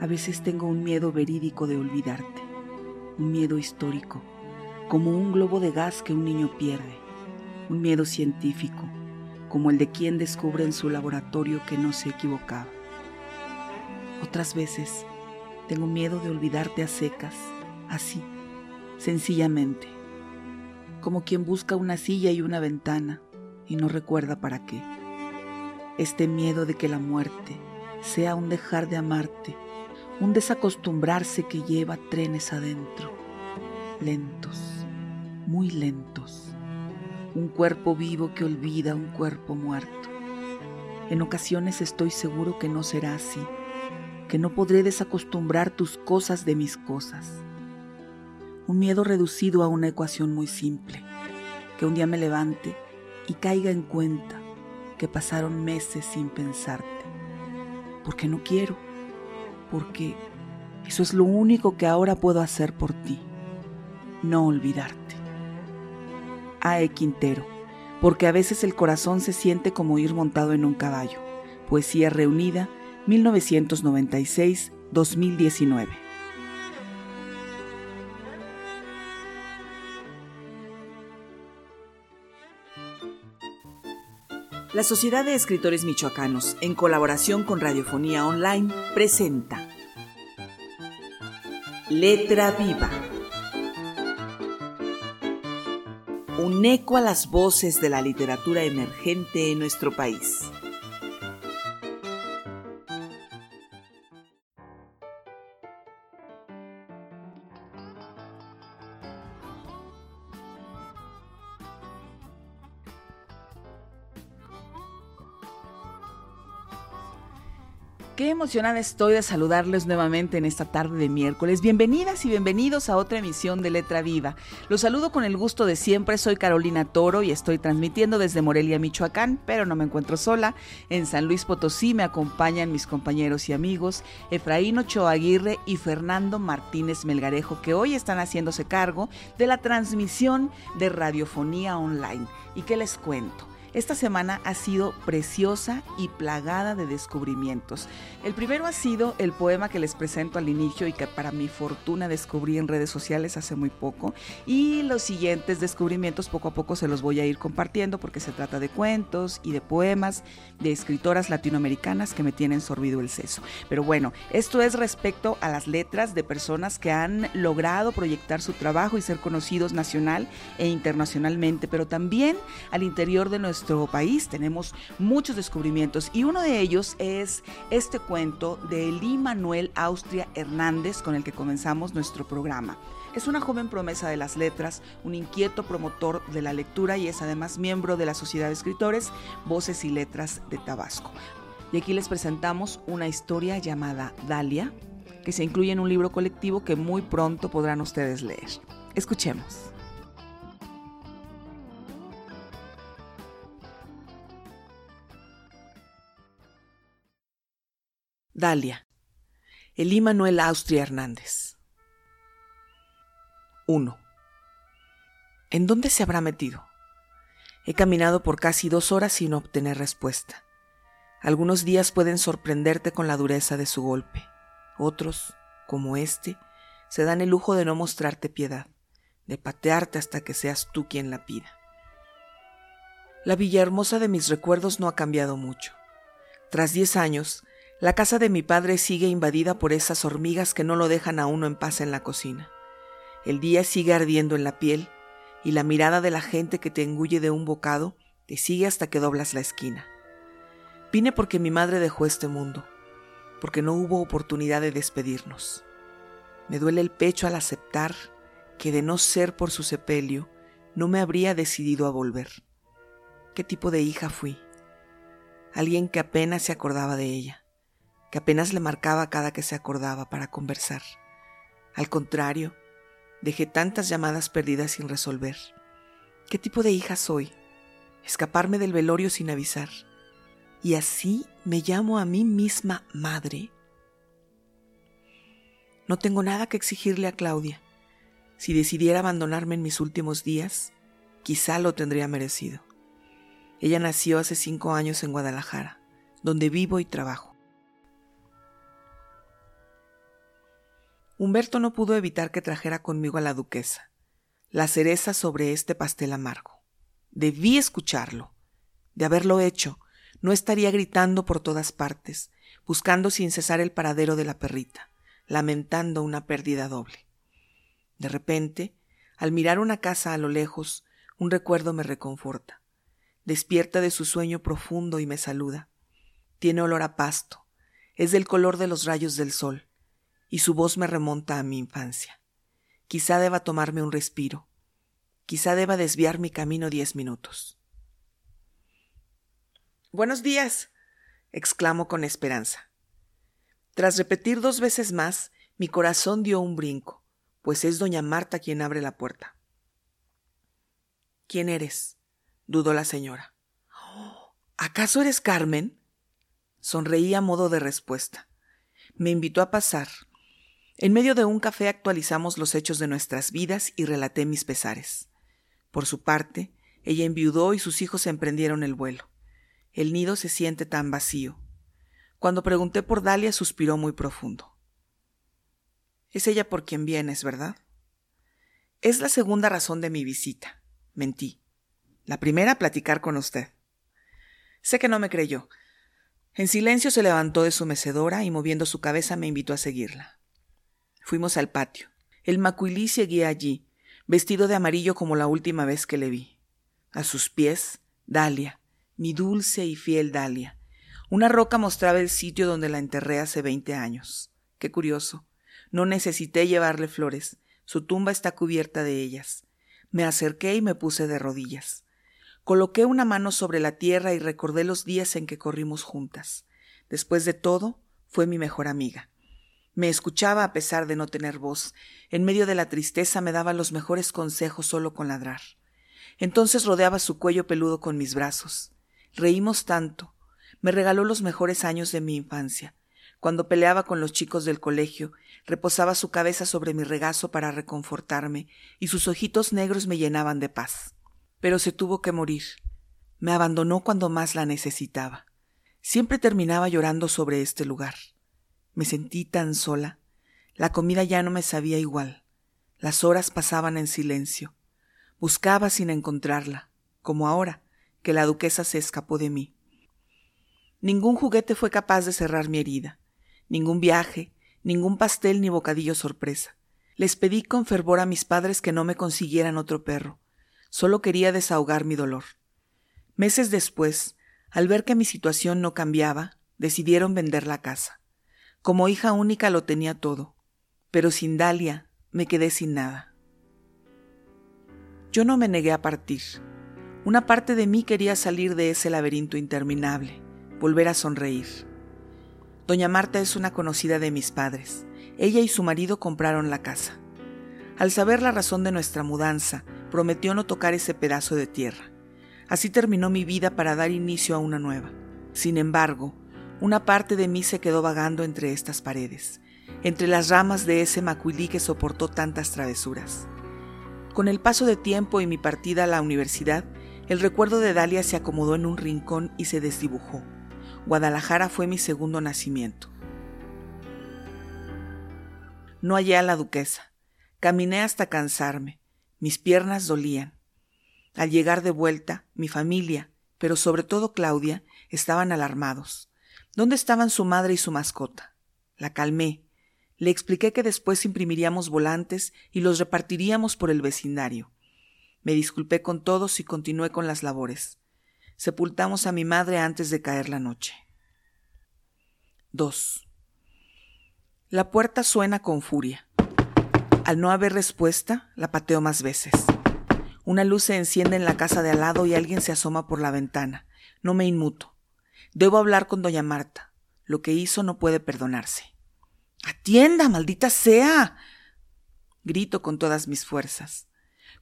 A veces tengo un miedo verídico de olvidarte, un miedo histórico, como un globo de gas que un niño pierde, un miedo científico, como el de quien descubre en su laboratorio que no se equivocaba. Otras veces tengo miedo de olvidarte a secas, así, sencillamente, como quien busca una silla y una ventana y no recuerda para qué. Este miedo de que la muerte sea un dejar de amarte, un desacostumbrarse que lleva trenes adentro, lentos, muy lentos, un cuerpo vivo que olvida un cuerpo muerto. En ocasiones estoy seguro que no será así, que no podré desacostumbrar tus cosas de mis cosas. Un miedo reducido a una ecuación muy simple, que un día me levante y caiga en cuenta que pasaron meses sin pensarte. Porque no quiero, porque eso es lo único que ahora puedo hacer por ti, no olvidarte. Ae Quintero, porque a veces el corazón se siente como ir montado en un caballo. Poesía reunida 1996-2019. La Sociedad de Escritores Michoacanos, en colaboración con Radiofonía Online, presenta Letra Viva. Un eco a las voces de la literatura emergente en nuestro país. Qué emocionada estoy de saludarles nuevamente en esta tarde de miércoles. Bienvenidas y bienvenidos a otra emisión de Letra Viva. Los saludo con el gusto de siempre. Soy Carolina Toro y estoy transmitiendo desde Morelia, Michoacán, pero no me encuentro sola. En San Luis Potosí me acompañan mis compañeros y amigos Efraín Ochoa Aguirre y Fernando Martínez Melgarejo, que hoy están haciéndose cargo de la transmisión de radiofonía online. ¿Y qué les cuento? Esta semana ha sido preciosa y plagada de descubrimientos. El primero ha sido el poema que les presento al inicio y que para mi fortuna descubrí en redes sociales hace muy poco. Y los siguientes descubrimientos poco a poco se los voy a ir compartiendo porque se trata de cuentos y de poemas de escritoras latinoamericanas que me tienen sorbido el seso. Pero bueno, esto es respecto a las letras de personas que han logrado proyectar su trabajo y ser conocidos nacional e internacionalmente, pero también al interior de nuestro país tenemos muchos descubrimientos y uno de ellos es este cuento de Eli Manuel Austria Hernández con el que comenzamos nuestro programa. Es una joven promesa de las letras, un inquieto promotor de la lectura y es además miembro de la Sociedad de Escritores Voces y Letras de Tabasco. Y aquí les presentamos una historia llamada Dalia, que se incluye en un libro colectivo que muy pronto podrán ustedes leer. Escuchemos. Dalia. Elí Manuel Austria Hernández. 1. ¿En dónde se habrá metido? He caminado por casi dos horas sin obtener respuesta. Algunos días pueden sorprenderte con la dureza de su golpe. Otros, como este, se dan el lujo de no mostrarte piedad, de patearte hasta que seas tú quien la pida. La Villahermosa de mis recuerdos no ha cambiado mucho. Tras diez años, la casa de mi padre sigue invadida por esas hormigas que no lo dejan a uno en paz en la cocina. El día sigue ardiendo en la piel y la mirada de la gente que te engulle de un bocado te sigue hasta que doblas la esquina. Vine porque mi madre dejó este mundo, porque no hubo oportunidad de despedirnos. Me duele el pecho al aceptar que de no ser por su sepelio, no me habría decidido a volver. ¿Qué tipo de hija fui? Alguien que apenas se acordaba de ella que apenas le marcaba cada que se acordaba para conversar. Al contrario, dejé tantas llamadas perdidas sin resolver. ¿Qué tipo de hija soy? Escaparme del velorio sin avisar. Y así me llamo a mí misma madre. No tengo nada que exigirle a Claudia. Si decidiera abandonarme en mis últimos días, quizá lo tendría merecido. Ella nació hace cinco años en Guadalajara, donde vivo y trabajo. Humberto no pudo evitar que trajera conmigo a la duquesa, la cereza sobre este pastel amargo. Debí escucharlo. De haberlo hecho, no estaría gritando por todas partes, buscando sin cesar el paradero de la perrita, lamentando una pérdida doble. De repente, al mirar una casa a lo lejos, un recuerdo me reconforta. Despierta de su sueño profundo y me saluda. Tiene olor a pasto, es del color de los rayos del sol, y su voz me remonta a mi infancia. Quizá deba tomarme un respiro, quizá deba desviar mi camino diez minutos. Buenos días, exclamo con esperanza. Tras repetir dos veces más, mi corazón dio un brinco, pues es doña Marta quien abre la puerta. ¿Quién eres? dudó la señora. ¿Acaso eres Carmen? Sonreí a modo de respuesta. Me invitó a pasar. En medio de un café actualizamos los hechos de nuestras vidas y relaté mis pesares. Por su parte, ella enviudó y sus hijos emprendieron el vuelo. El nido se siente tan vacío. Cuando pregunté por Dalia, suspiró muy profundo. Es ella por quien vienes, ¿verdad? Es la segunda razón de mi visita. Mentí. La primera, platicar con usted. Sé que no me creyó. En silencio se levantó de su mecedora y moviendo su cabeza me invitó a seguirla. Fuimos al patio. El macuilí seguía allí, vestido de amarillo como la última vez que le vi. A sus pies, Dalia, mi dulce y fiel Dalia. Una roca mostraba el sitio donde la enterré hace veinte años. Qué curioso. No necesité llevarle flores. Su tumba está cubierta de ellas. Me acerqué y me puse de rodillas. Coloqué una mano sobre la tierra y recordé los días en que corrimos juntas. Después de todo, fue mi mejor amiga. Me escuchaba a pesar de no tener voz. En medio de la tristeza me daba los mejores consejos solo con ladrar. Entonces rodeaba su cuello peludo con mis brazos. Reímos tanto. Me regaló los mejores años de mi infancia. Cuando peleaba con los chicos del colegio, reposaba su cabeza sobre mi regazo para reconfortarme, y sus ojitos negros me llenaban de paz pero se tuvo que morir. Me abandonó cuando más la necesitaba. Siempre terminaba llorando sobre este lugar. Me sentí tan sola. La comida ya no me sabía igual. Las horas pasaban en silencio. Buscaba sin encontrarla, como ahora, que la duquesa se escapó de mí. Ningún juguete fue capaz de cerrar mi herida, ningún viaje, ningún pastel ni bocadillo sorpresa. Les pedí con fervor a mis padres que no me consiguieran otro perro, Solo quería desahogar mi dolor. Meses después, al ver que mi situación no cambiaba, decidieron vender la casa. Como hija única lo tenía todo, pero sin Dalia me quedé sin nada. Yo no me negué a partir. Una parte de mí quería salir de ese laberinto interminable, volver a sonreír. Doña Marta es una conocida de mis padres. Ella y su marido compraron la casa. Al saber la razón de nuestra mudanza, prometió no tocar ese pedazo de tierra. Así terminó mi vida para dar inicio a una nueva. Sin embargo, una parte de mí se quedó vagando entre estas paredes, entre las ramas de ese macuilí que soportó tantas travesuras. Con el paso de tiempo y mi partida a la universidad, el recuerdo de Dalia se acomodó en un rincón y se desdibujó. Guadalajara fue mi segundo nacimiento. No hallé a la duquesa. Caminé hasta cansarme. Mis piernas dolían. Al llegar de vuelta, mi familia, pero sobre todo Claudia, estaban alarmados. ¿Dónde estaban su madre y su mascota? La calmé. Le expliqué que después imprimiríamos volantes y los repartiríamos por el vecindario. Me disculpé con todos y continué con las labores. Sepultamos a mi madre antes de caer la noche. 2. La puerta suena con furia. Al no haber respuesta, la pateo más veces. Una luz se enciende en la casa de al lado y alguien se asoma por la ventana. No me inmuto. Debo hablar con doña Marta. Lo que hizo no puede perdonarse. Atienda, maldita sea. Grito con todas mis fuerzas.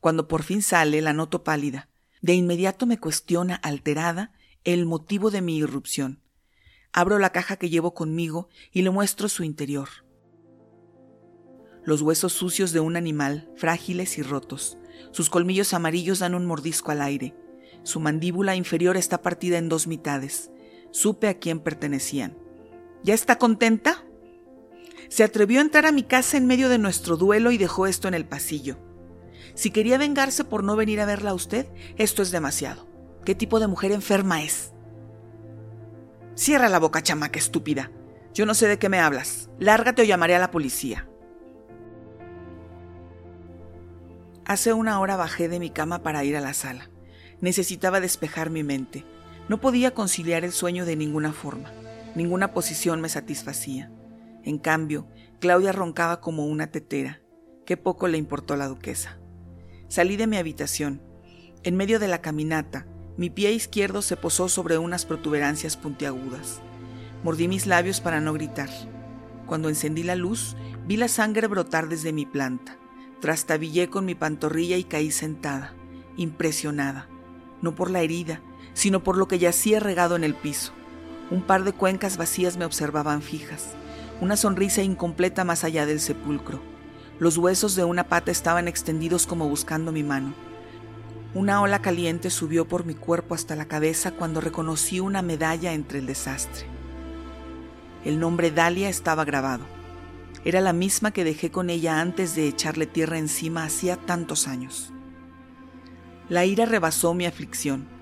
Cuando por fin sale, la noto pálida. De inmediato me cuestiona, alterada, el motivo de mi irrupción. Abro la caja que llevo conmigo y le muestro su interior los huesos sucios de un animal, frágiles y rotos. Sus colmillos amarillos dan un mordisco al aire. Su mandíbula inferior está partida en dos mitades. Supe a quién pertenecían. ¿Ya está contenta? Se atrevió a entrar a mi casa en medio de nuestro duelo y dejó esto en el pasillo. Si quería vengarse por no venir a verla a usted, esto es demasiado. ¿Qué tipo de mujer enferma es? Cierra la boca, chamaca estúpida. Yo no sé de qué me hablas. Lárgate o llamaré a la policía. Hace una hora bajé de mi cama para ir a la sala. Necesitaba despejar mi mente. No podía conciliar el sueño de ninguna forma. Ninguna posición me satisfacía. En cambio, Claudia roncaba como una tetera. Qué poco le importó la duquesa. Salí de mi habitación. En medio de la caminata, mi pie izquierdo se posó sobre unas protuberancias puntiagudas. Mordí mis labios para no gritar. Cuando encendí la luz, vi la sangre brotar desde mi planta. Trastabillé con mi pantorrilla y caí sentada, impresionada, no por la herida, sino por lo que yacía regado en el piso. Un par de cuencas vacías me observaban fijas, una sonrisa incompleta más allá del sepulcro. Los huesos de una pata estaban extendidos como buscando mi mano. Una ola caliente subió por mi cuerpo hasta la cabeza cuando reconocí una medalla entre el desastre. El nombre Dalia estaba grabado. Era la misma que dejé con ella antes de echarle tierra encima hacía tantos años. La ira rebasó mi aflicción.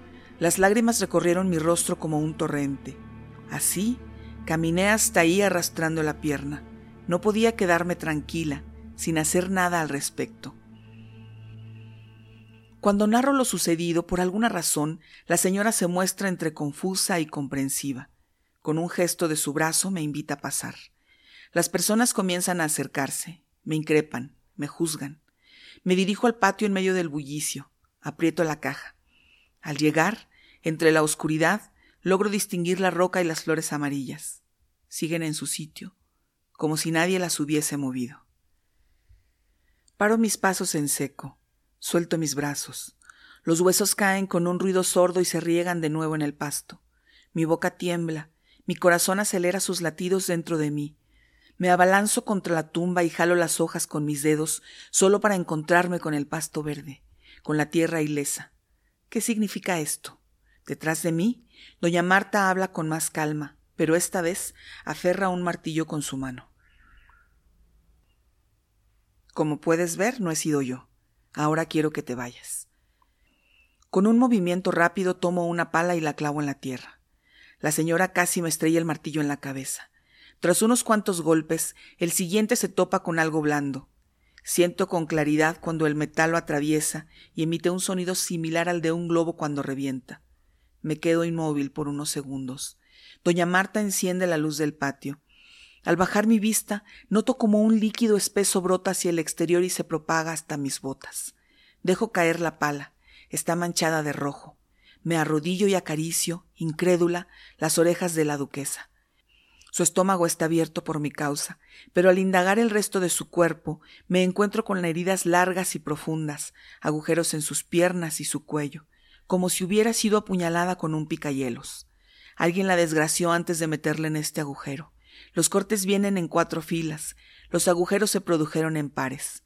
Las lágrimas recorrieron mi rostro como un torrente. Así, caminé hasta ahí arrastrando la pierna. No podía quedarme tranquila, sin hacer nada al respecto. Cuando narro lo sucedido, por alguna razón, la señora se muestra entre confusa y comprensiva. Con un gesto de su brazo me invita a pasar. Las personas comienzan a acercarse, me increpan, me juzgan. Me dirijo al patio en medio del bullicio, aprieto la caja. Al llegar, entre la oscuridad, logro distinguir la roca y las flores amarillas. Siguen en su sitio, como si nadie las hubiese movido. Paro mis pasos en seco. Suelto mis brazos. Los huesos caen con un ruido sordo y se riegan de nuevo en el pasto. Mi boca tiembla, mi corazón acelera sus latidos dentro de mí. Me abalanzo contra la tumba y jalo las hojas con mis dedos solo para encontrarme con el pasto verde, con la tierra ilesa. ¿Qué significa esto? Detrás de mí, doña Marta habla con más calma, pero esta vez aferra un martillo con su mano. Como puedes ver, no he sido yo. Ahora quiero que te vayas. Con un movimiento rápido tomo una pala y la clavo en la tierra. La señora casi me estrella el martillo en la cabeza. Tras unos cuantos golpes, el siguiente se topa con algo blando. Siento con claridad cuando el metal lo atraviesa y emite un sonido similar al de un globo cuando revienta. Me quedo inmóvil por unos segundos. Doña Marta enciende la luz del patio. Al bajar mi vista, noto como un líquido espeso brota hacia el exterior y se propaga hasta mis botas. Dejo caer la pala. Está manchada de rojo. Me arrodillo y acaricio, incrédula, las orejas de la duquesa. Su estómago está abierto por mi causa, pero al indagar el resto de su cuerpo me encuentro con heridas largas y profundas, agujeros en sus piernas y su cuello, como si hubiera sido apuñalada con un picayelos. Alguien la desgració antes de meterle en este agujero. Los cortes vienen en cuatro filas, los agujeros se produjeron en pares.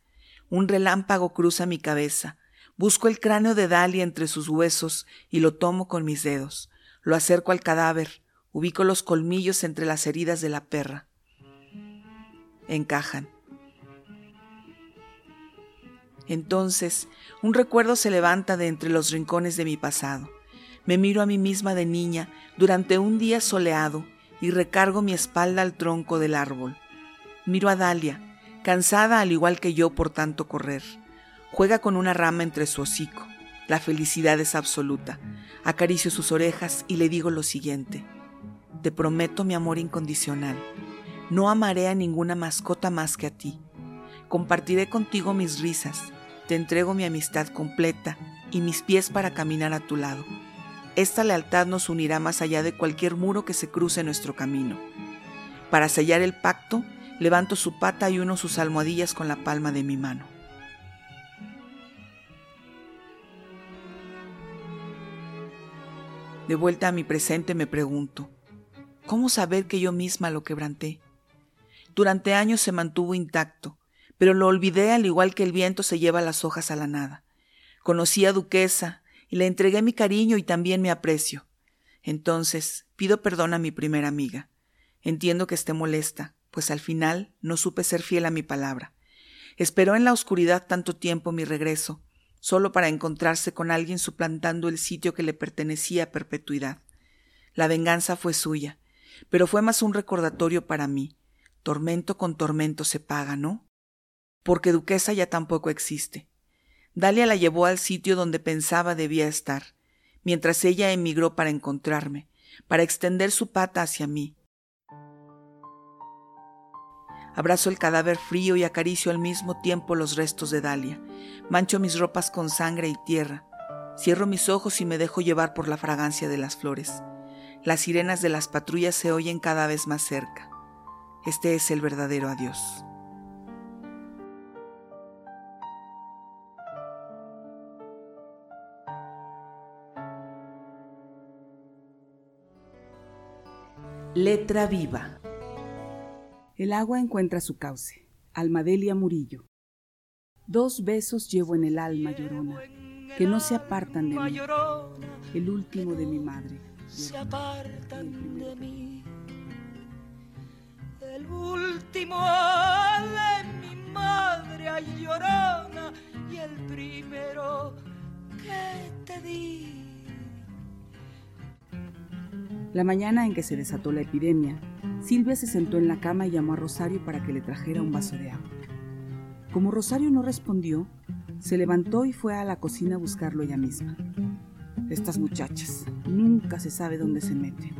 Un relámpago cruza mi cabeza. Busco el cráneo de Dalia entre sus huesos y lo tomo con mis dedos. Lo acerco al cadáver. Ubico los colmillos entre las heridas de la perra. Encajan. Entonces, un recuerdo se levanta de entre los rincones de mi pasado. Me miro a mí misma de niña durante un día soleado y recargo mi espalda al tronco del árbol. Miro a Dalia, cansada al igual que yo por tanto correr. Juega con una rama entre su hocico. La felicidad es absoluta. Acaricio sus orejas y le digo lo siguiente. Te prometo mi amor incondicional. No amaré a ninguna mascota más que a ti. Compartiré contigo mis risas. Te entrego mi amistad completa y mis pies para caminar a tu lado. Esta lealtad nos unirá más allá de cualquier muro que se cruce nuestro camino. Para sellar el pacto, levanto su pata y uno sus almohadillas con la palma de mi mano. De vuelta a mi presente me pregunto, ¿cómo saber que yo misma lo quebranté? Durante años se mantuvo intacto, pero lo olvidé al igual que el viento se lleva las hojas a la nada. Conocí a Duquesa, y le entregué mi cariño y también mi aprecio. Entonces pido perdón a mi primera amiga. Entiendo que esté molesta, pues al final no supe ser fiel a mi palabra. Esperó en la oscuridad tanto tiempo mi regreso, solo para encontrarse con alguien suplantando el sitio que le pertenecía a perpetuidad. La venganza fue suya, pero fue más un recordatorio para mí. Tormento con tormento se paga, ¿no? Porque Duquesa ya tampoco existe. Dalia la llevó al sitio donde pensaba debía estar, mientras ella emigró para encontrarme, para extender su pata hacia mí. Abrazo el cadáver frío y acaricio al mismo tiempo los restos de Dalia. Mancho mis ropas con sangre y tierra. Cierro mis ojos y me dejo llevar por la fragancia de las flores. Las sirenas de las patrullas se oyen cada vez más cerca. Este es el verdadero adiós. Letra viva. El agua encuentra su cauce. Almadelia Murillo. Dos besos llevo en el alma llorona, que no se apartan de mí. El último de mi madre. Se apartan de mí. El último de mi madre ay llorona y el primero que te di. La mañana en que se desató la epidemia, Silvia se sentó en la cama y llamó a Rosario para que le trajera un vaso de agua. Como Rosario no respondió, se levantó y fue a la cocina a buscarlo ella misma. Estas muchachas, nunca se sabe dónde se meten.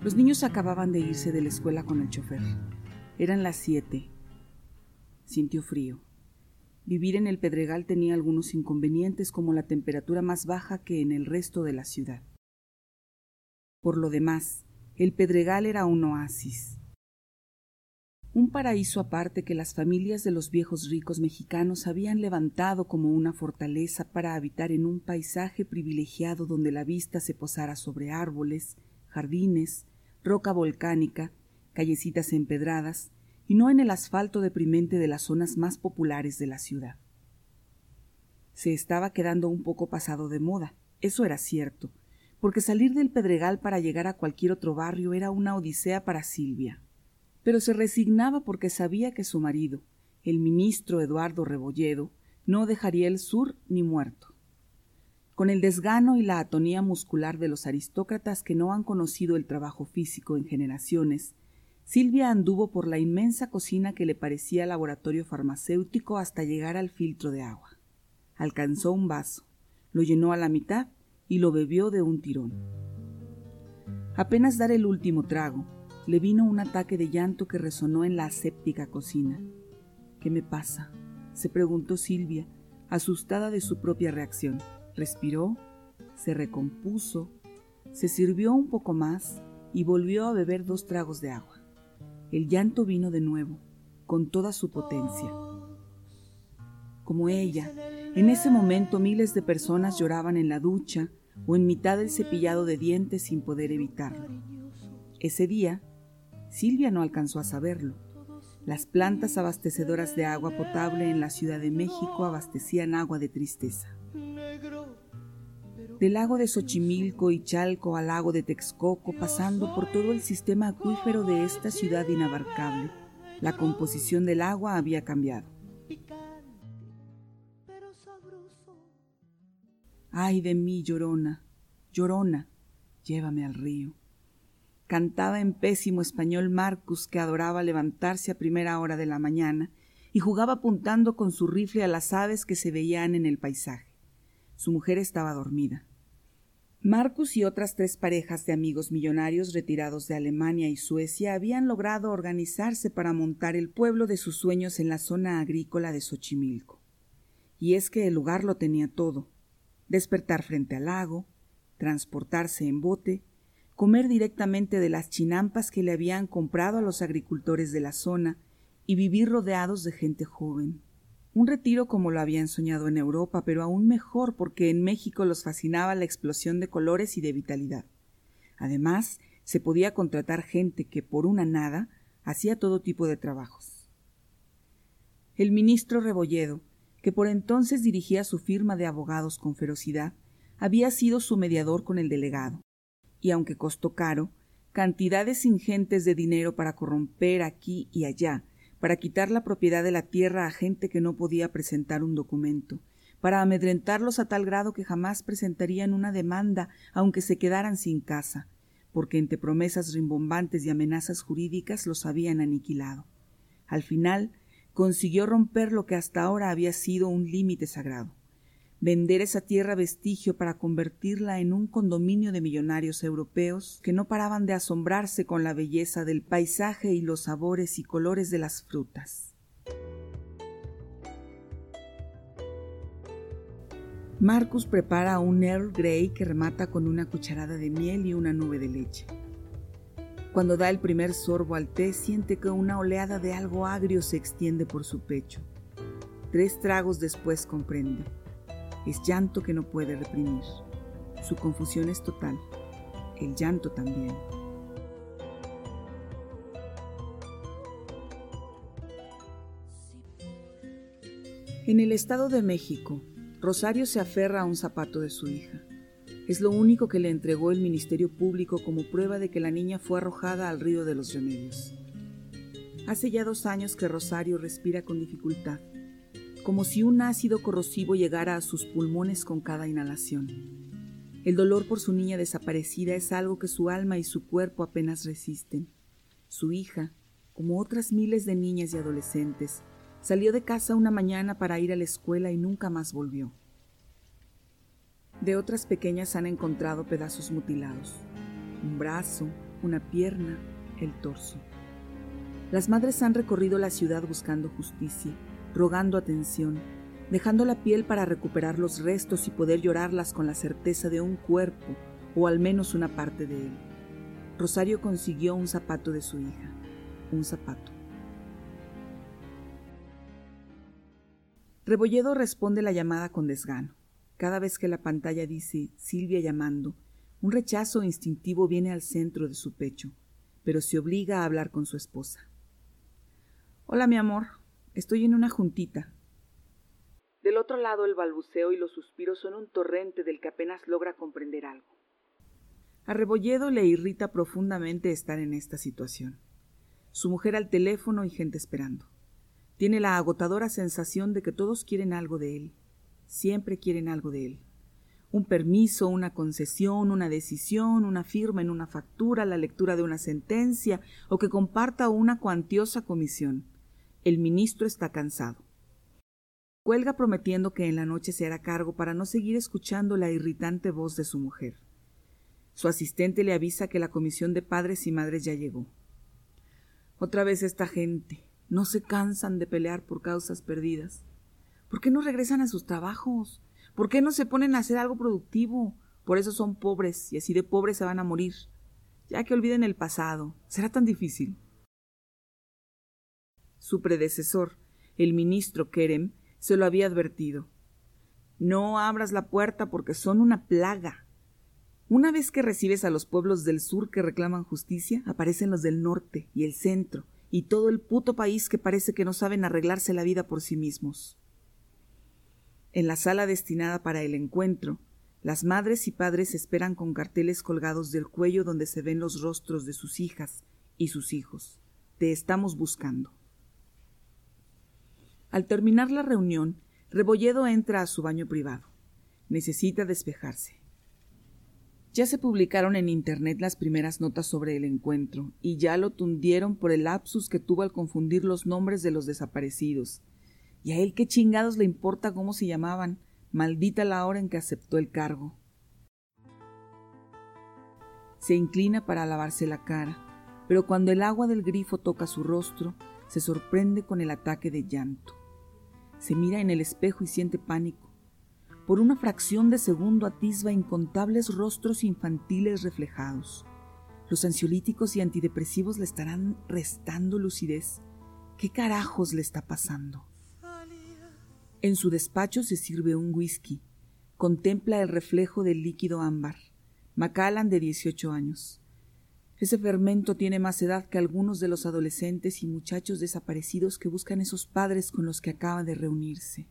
Los niños acababan de irse de la escuela con el chofer. Eran las siete. Sintió frío. Vivir en el Pedregal tenía algunos inconvenientes como la temperatura más baja que en el resto de la ciudad. Por lo demás, el Pedregal era un oasis. Un paraíso aparte que las familias de los viejos ricos mexicanos habían levantado como una fortaleza para habitar en un paisaje privilegiado donde la vista se posara sobre árboles, jardines, roca volcánica, callecitas empedradas, y no en el asfalto deprimente de las zonas más populares de la ciudad. Se estaba quedando un poco pasado de moda, eso era cierto, porque salir del Pedregal para llegar a cualquier otro barrio era una odisea para Silvia. Pero se resignaba porque sabía que su marido, el ministro Eduardo Rebolledo, no dejaría el sur ni muerto. Con el desgano y la atonía muscular de los aristócratas que no han conocido el trabajo físico en generaciones, Silvia anduvo por la inmensa cocina que le parecía laboratorio farmacéutico hasta llegar al filtro de agua. Alcanzó un vaso, lo llenó a la mitad y lo bebió de un tirón. Apenas dar el último trago, le vino un ataque de llanto que resonó en la aséptica cocina. ¿Qué me pasa? se preguntó Silvia, asustada de su propia reacción. Respiró, se recompuso, se sirvió un poco más y volvió a beber dos tragos de agua. El llanto vino de nuevo, con toda su potencia. Como ella, en ese momento miles de personas lloraban en la ducha o en mitad del cepillado de dientes sin poder evitarlo. Ese día, Silvia no alcanzó a saberlo. Las plantas abastecedoras de agua potable en la Ciudad de México abastecían agua de tristeza. Del lago de Xochimilco y Chalco al lago de Texcoco, pasando por todo el sistema acuífero de esta ciudad inabarcable, la composición del agua había cambiado. Ay de mí, llorona, llorona, llévame al río. Cantaba en pésimo español Marcus, que adoraba levantarse a primera hora de la mañana y jugaba apuntando con su rifle a las aves que se veían en el paisaje. Su mujer estaba dormida. Marcus y otras tres parejas de amigos millonarios retirados de Alemania y Suecia habían logrado organizarse para montar el pueblo de sus sueños en la zona agrícola de Xochimilco. Y es que el lugar lo tenía todo despertar frente al lago, transportarse en bote, comer directamente de las chinampas que le habían comprado a los agricultores de la zona y vivir rodeados de gente joven. Un retiro como lo habían soñado en Europa, pero aún mejor porque en México los fascinaba la explosión de colores y de vitalidad. Además, se podía contratar gente que por una nada hacía todo tipo de trabajos. El ministro Rebolledo, que por entonces dirigía su firma de abogados con ferocidad, había sido su mediador con el delegado, y aunque costó caro, cantidades ingentes de dinero para corromper aquí y allá, para quitar la propiedad de la tierra a gente que no podía presentar un documento, para amedrentarlos a tal grado que jamás presentarían una demanda aunque se quedaran sin casa, porque entre promesas rimbombantes y amenazas jurídicas los habían aniquilado. Al final consiguió romper lo que hasta ahora había sido un límite sagrado vender esa tierra vestigio para convertirla en un condominio de millonarios europeos que no paraban de asombrarse con la belleza del paisaje y los sabores y colores de las frutas. Marcus prepara un Earl Grey que remata con una cucharada de miel y una nube de leche. Cuando da el primer sorbo al té, siente que una oleada de algo agrio se extiende por su pecho. Tres tragos después comprende. Es llanto que no puede reprimir. Su confusión es total. El llanto también. En el Estado de México, Rosario se aferra a un zapato de su hija. Es lo único que le entregó el Ministerio Público como prueba de que la niña fue arrojada al río de los remedios. Hace ya dos años que Rosario respira con dificultad como si un ácido corrosivo llegara a sus pulmones con cada inhalación. El dolor por su niña desaparecida es algo que su alma y su cuerpo apenas resisten. Su hija, como otras miles de niñas y adolescentes, salió de casa una mañana para ir a la escuela y nunca más volvió. De otras pequeñas han encontrado pedazos mutilados, un brazo, una pierna, el torso. Las madres han recorrido la ciudad buscando justicia rogando atención, dejando la piel para recuperar los restos y poder llorarlas con la certeza de un cuerpo o al menos una parte de él. Rosario consiguió un zapato de su hija, un zapato. Rebolledo responde la llamada con desgano. Cada vez que la pantalla dice Silvia llamando, un rechazo instintivo viene al centro de su pecho, pero se obliga a hablar con su esposa. Hola, mi amor, Estoy en una juntita. Del otro lado el balbuceo y los suspiros son un torrente del que apenas logra comprender algo. A Rebolledo le irrita profundamente estar en esta situación. Su mujer al teléfono y gente esperando. Tiene la agotadora sensación de que todos quieren algo de él. Siempre quieren algo de él. Un permiso, una concesión, una decisión, una firma en una factura, la lectura de una sentencia o que comparta una cuantiosa comisión. El ministro está cansado. Cuelga prometiendo que en la noche se hará cargo para no seguir escuchando la irritante voz de su mujer. Su asistente le avisa que la comisión de padres y madres ya llegó. Otra vez esta gente. No se cansan de pelear por causas perdidas. ¿Por qué no regresan a sus trabajos? ¿Por qué no se ponen a hacer algo productivo? Por eso son pobres y así de pobres se van a morir. Ya que olviden el pasado. ¿Será tan difícil? Su predecesor, el ministro Kerem, se lo había advertido. No abras la puerta porque son una plaga. Una vez que recibes a los pueblos del sur que reclaman justicia, aparecen los del norte y el centro, y todo el puto país que parece que no saben arreglarse la vida por sí mismos. En la sala destinada para el encuentro, las madres y padres esperan con carteles colgados del cuello donde se ven los rostros de sus hijas y sus hijos. Te estamos buscando. Al terminar la reunión, Rebolledo entra a su baño privado. Necesita despejarse. Ya se publicaron en Internet las primeras notas sobre el encuentro, y ya lo tundieron por el lapsus que tuvo al confundir los nombres de los desaparecidos. Y a él qué chingados le importa cómo se llamaban, maldita la hora en que aceptó el cargo. Se inclina para lavarse la cara, pero cuando el agua del grifo toca su rostro, se sorprende con el ataque de llanto. Se mira en el espejo y siente pánico. Por una fracción de segundo atisba incontables rostros infantiles reflejados. Los ansiolíticos y antidepresivos le estarán restando lucidez. ¿Qué carajos le está pasando? En su despacho se sirve un whisky. Contempla el reflejo del líquido ámbar. Macallan de 18 años. Ese fermento tiene más edad que algunos de los adolescentes y muchachos desaparecidos que buscan esos padres con los que acaba de reunirse.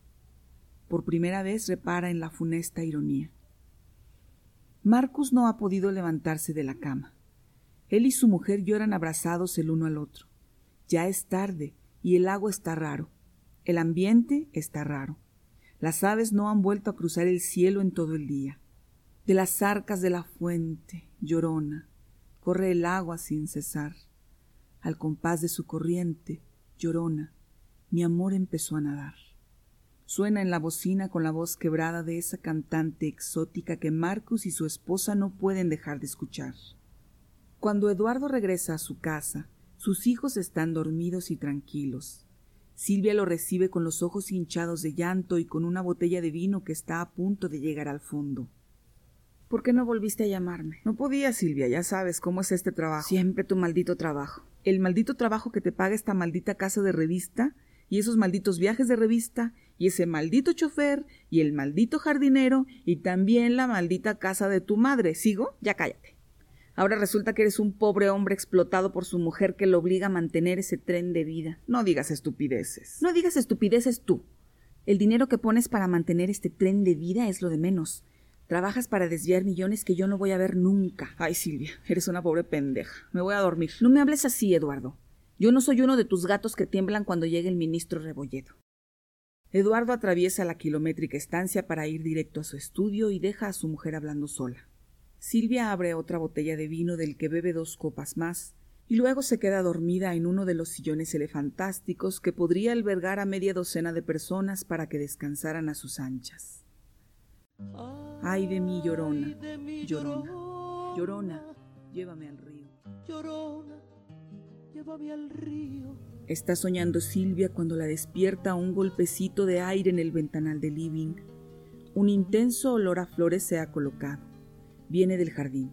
Por primera vez repara en la funesta ironía. Marcus no ha podido levantarse de la cama. Él y su mujer lloran abrazados el uno al otro. Ya es tarde y el agua está raro. El ambiente está raro. Las aves no han vuelto a cruzar el cielo en todo el día. De las arcas de la fuente, llorona, corre el agua sin cesar. Al compás de su corriente, llorona, mi amor empezó a nadar. Suena en la bocina con la voz quebrada de esa cantante exótica que Marcus y su esposa no pueden dejar de escuchar. Cuando Eduardo regresa a su casa, sus hijos están dormidos y tranquilos. Silvia lo recibe con los ojos hinchados de llanto y con una botella de vino que está a punto de llegar al fondo. ¿Por qué no volviste a llamarme? No podía, Silvia, ya sabes cómo es este trabajo. Siempre tu maldito trabajo. El maldito trabajo que te paga esta maldita casa de revista y esos malditos viajes de revista y ese maldito chofer y el maldito jardinero y también la maldita casa de tu madre. ¿Sigo? Ya cállate. Ahora resulta que eres un pobre hombre explotado por su mujer que lo obliga a mantener ese tren de vida. No digas estupideces. No digas estupideces tú. El dinero que pones para mantener este tren de vida es lo de menos. Trabajas para desviar millones que yo no voy a ver nunca. Ay, Silvia, eres una pobre pendeja. Me voy a dormir. No me hables así, Eduardo. Yo no soy uno de tus gatos que tiemblan cuando llegue el ministro Rebolledo. Eduardo atraviesa la kilométrica estancia para ir directo a su estudio y deja a su mujer hablando sola. Silvia abre otra botella de vino del que bebe dos copas más y luego se queda dormida en uno de los sillones elefantásticos que podría albergar a media docena de personas para que descansaran a sus anchas. Ay de mí, llorona, llorona, llorona, llévame al río. Llorona, llévame al río. Está soñando Silvia cuando la despierta un golpecito de aire en el ventanal del living. Un intenso olor a flores se ha colocado viene del jardín.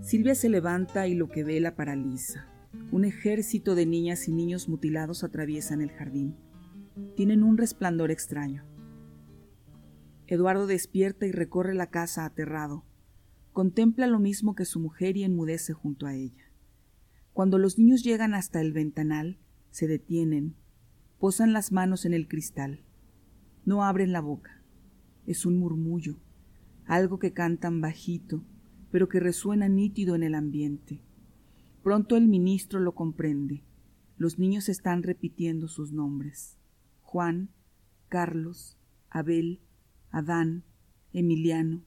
Silvia se levanta y lo que ve la paraliza. Un ejército de niñas y niños mutilados atraviesan el jardín. Tienen un resplandor extraño. Eduardo despierta y recorre la casa aterrado. Contempla lo mismo que su mujer y enmudece junto a ella. Cuando los niños llegan hasta el ventanal, se detienen, posan las manos en el cristal. No abren la boca. Es un murmullo algo que cantan bajito, pero que resuena nítido en el ambiente. Pronto el ministro lo comprende. Los niños están repitiendo sus nombres. Juan, Carlos, Abel, Adán, Emiliano.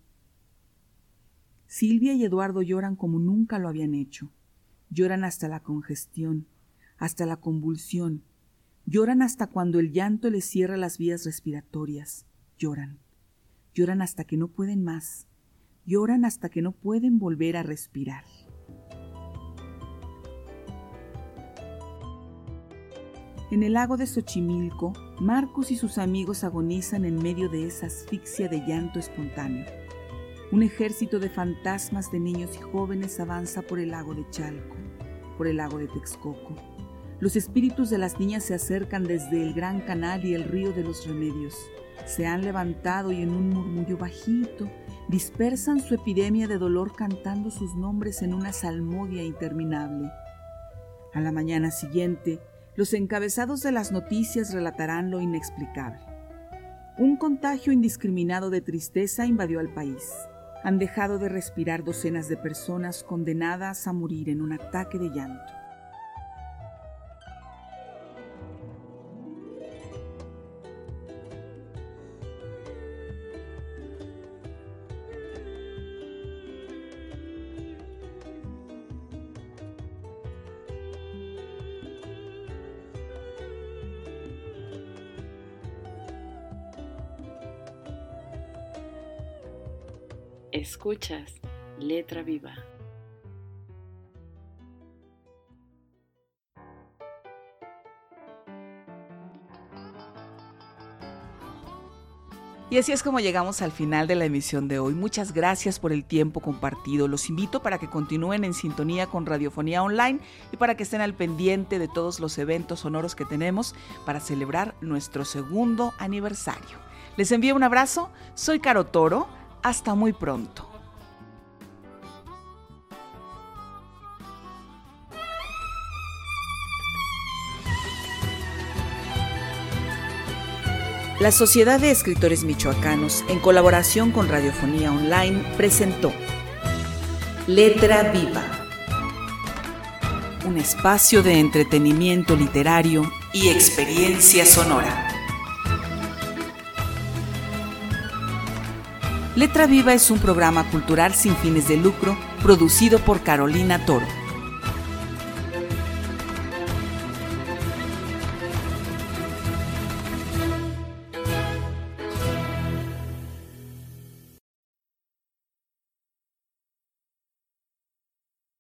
Silvia y Eduardo lloran como nunca lo habían hecho. Lloran hasta la congestión, hasta la convulsión. Lloran hasta cuando el llanto les cierra las vías respiratorias. Lloran. Lloran hasta que no pueden más. Lloran hasta que no pueden volver a respirar. En el lago de Xochimilco, Marcos y sus amigos agonizan en medio de esa asfixia de llanto espontáneo. Un ejército de fantasmas de niños y jóvenes avanza por el lago de Chalco, por el lago de Texcoco. Los espíritus de las niñas se acercan desde el Gran Canal y el río de los Remedios se han levantado y en un murmullo bajito dispersan su epidemia de dolor cantando sus nombres en una salmodia interminable. A la mañana siguiente, los encabezados de las noticias relatarán lo inexplicable. Un contagio indiscriminado de tristeza invadió al país. Han dejado de respirar docenas de personas condenadas a morir en un ataque de llanto. Escuchas Letra Viva. Y así es como llegamos al final de la emisión de hoy. Muchas gracias por el tiempo compartido. Los invito para que continúen en sintonía con Radiofonía Online y para que estén al pendiente de todos los eventos sonoros que tenemos para celebrar nuestro segundo aniversario. Les envío un abrazo. Soy Caro Toro. Hasta muy pronto. La Sociedad de Escritores Michoacanos, en colaboración con Radiofonía Online, presentó Letra Viva, un espacio de entretenimiento literario y experiencia sonora. Letra Viva es un programa cultural sin fines de lucro producido por Carolina Toro.